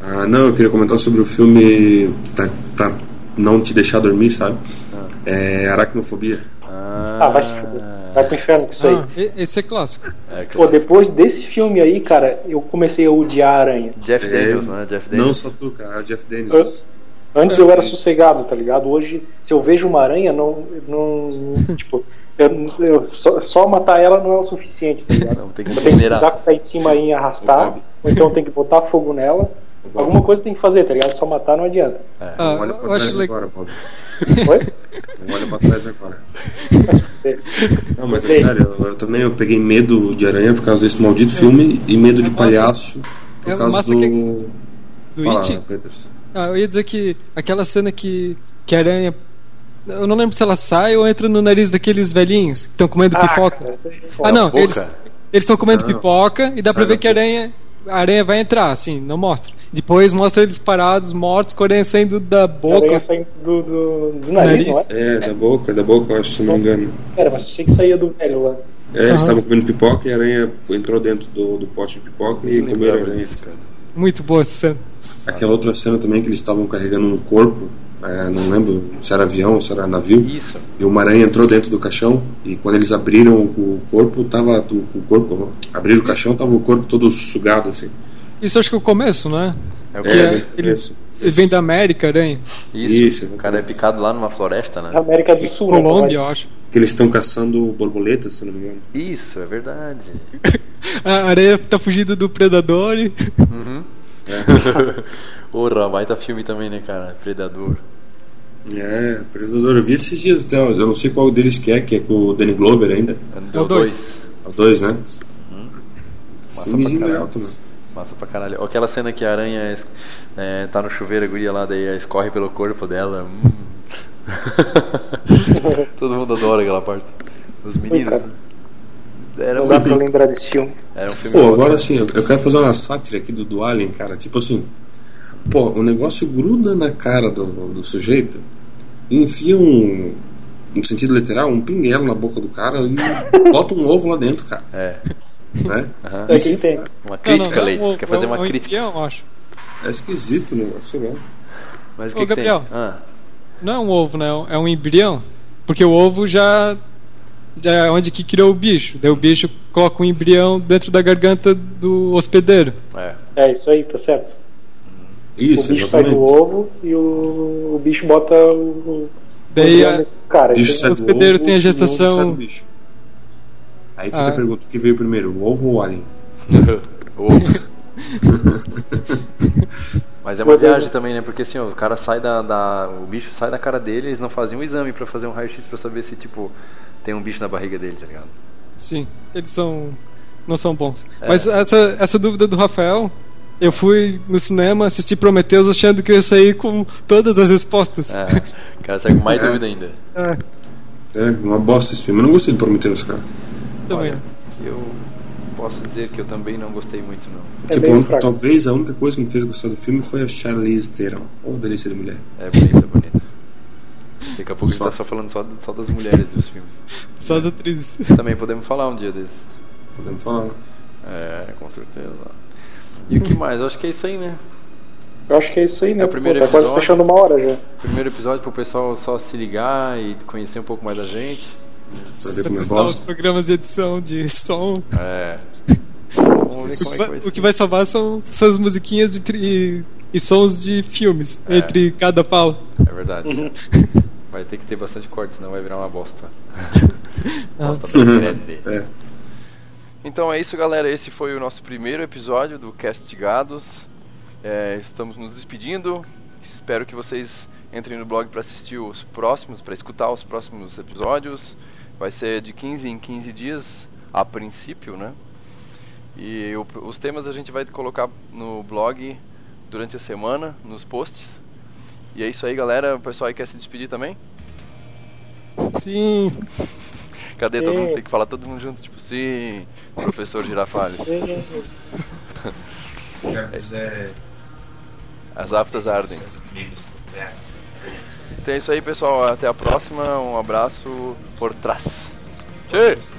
Ah, não, eu queria comentar sobre o filme pra, pra não te deixar dormir, sabe? É Aracnofobia. Ah, Ah, vai se fuder. Vai pro inferno com isso aí. Ah, e- esse é clássico. é, Pô, claro. depois desse filme aí, cara, eu comecei a odiar a aranha. Jeff É, Daniels, né? Jeff Daniels. Não só tu, cara, é o Jeff Daniels. Antes eu era sossegado, tá ligado? Hoje, se eu vejo uma aranha, não. não tipo, eu, eu- só, só matar ela não é o suficiente, tá ligado? Não, tem que que incinerar. pisar com o pé em cima aí e arrastar, ou então tem que botar fogo nela. Alguma coisa tem que fazer, tá ligado? Só matar não adianta. Ah, Não olha pra trás legal. agora, Bob. Oi? Não olha pra trás agora. Não, mas é sério, eu, eu também eu peguei medo de aranha por causa desse maldito filme e medo de É massa. palhaço por É causa do. que- Do Fala, It? Ah, eu ia dizer que aquela cena que, que a aranha. Eu não lembro se ela sai ou entra no nariz daqueles velhinhos que estão comendo pipoca. essa aí é Ah, não, boca. eles eles estão comendo Não. pipoca e dá pra Sai ver da que a aranha, a aranha vai entrar, assim, não mostra. Depois mostra eles parados, mortos, com a aranha saindo da A boca. aranha saindo do, do, do nariz, Nariz. é? É, da boca, da boca, eu acho, se não me engano. Pera, mas sei que saía do velho lá. É, eles estavam comendo pipoca e a aranha entrou dentro do, do pote de pipoca e comeram a aranha. cara. Muito boa essa cena. Aquela outra cena também que eles estavam carregando um corpo, é, não lembro se era avião ou se era navio, Isso. e uma aranha entrou dentro do caixão e quando eles abriram o corpo, tava o, o corpo, abriram o caixão, tava o corpo todo sugado assim. Isso acho que é o começo, não é? É o Que que é- isso, eles- isso, Ele vem da América, aranha. Isso. Isso, O cara é picado lá numa floresta, né? América do Sul, né? Colômbia, eu acho. que eles estão caçando borboletas, se não me engano. Isso, é verdade. A areia tá fugindo do predador e. Porra, baita filme também, né, cara? Predador. É, Predador, eu vi esses dias até, eu não sei qual deles que é, que é com o Danny Glover ainda. Deu o dois. dois. É o dois, né? Massa pra Filmezinho alto, né? Massa pra caralho. Ou Aquela cena que a aranha é, tá no chuveiro, a guria lá, daí escorre pelo corpo dela. Hum. Todo mundo adora aquela parte. Os meninos. né? Era Não um, dá pra lembrar desse filme. era um filme. Pô, agora sim, eu eu quero fazer uma sátira aqui do, do Alien, cara. Tipo assim, pô, o negócio gruda na cara do, do sujeito e enfia um, no sentido literal, um pinguelo na boca do cara e bota um ovo lá dentro, cara. É. Né? Aham. É que tem. Uma crítica, não, Leite. não, Quer fazer uma é um crítica. embrião, eu acho. É esquisito o negócio, sei lá. Mas o Ô, que, que tem? Gabriel. Ah, Não é um ovo, né? É um embrião. Porque o ovo já. Já é onde que criou o bicho. Daí o bicho coloca um embrião dentro da garganta do hospedeiro. é. É isso aí, tá certo. Isso, o bicho sai exatamente. do ovo e o, o bicho bota o. o Daí o a- cara, bicho sai do hospedeiro ovo tem a o gestação- sai do bicho. Aí fica Ah. a pergunta: o que veio primeiro, o ovo ou o alien? Ovo. Mas é uma viagem também, né? Porque assim, ó, o cara sai da, da- O bicho sai da cara dele, eles não faziam um exame pra fazer um raio-x pra saber se, tipo, tem um bicho na barriga dele, tá ligado? Sim, eles são. não são bons. É. Mas essa, essa dúvida do Rafael, eu fui no cinema assistir Prometheus achando que eu ia sair com todas as respostas. É. O cara sai com mais É. dúvida ainda. É, É, uma bosta esse filme. Eu não gostei de Prometheus, cara. também. Eu posso dizer que eu também não gostei muito, não. É tipo, a única- fraco. talvez a única coisa que me fez gostar do filme foi a Charlize Theron. Ô, delícia de mulher. É bonita, bonita. Daqui a pouco a gente Só. tá só falando só, só das mulheres dos filmes. Só as atrizes. Também podemos falar um dia desses. Podemos falar. É, com certeza. E o que mais? Eu acho que é isso aí, né? Eu acho que é isso aí, né? É o primeiro Pô, tá quase episódio. fechando uma hora já. Primeiro episódio pro pessoal só se ligar e conhecer um pouco mais da gente. Pra Pra como é os bosta. programas de edição de som. É. Vamos ver O como que é vai, que vai o que vai salvar são, são as musiquinhas e, tri- e, e sons de filmes É. entre cada fala. É verdade. Vai ter que ter bastante corte, senão vai virar uma bosta. bosta bem grande. É. Então é isso, galera. Esse foi o nosso primeiro episódio do Castigados. É, estamos nos despedindo. Espero que vocês entrem no blog para assistir os próximos, para escutar os próximos episódios. Vai ser de 15 em 15 dias, a princípio, né? E o- os temas a gente vai colocar no blog durante a semana, nos posts. E é isso aí, galera. O pessoal aí quer se despedir também? Sim. Cadê? Todo mundo tem que falar todo mundo junto, tipo, sim, professor Girafales. É, As aftas ardem. Então é isso aí, pessoal. Até a próxima. Um abraço por trás. Tchau.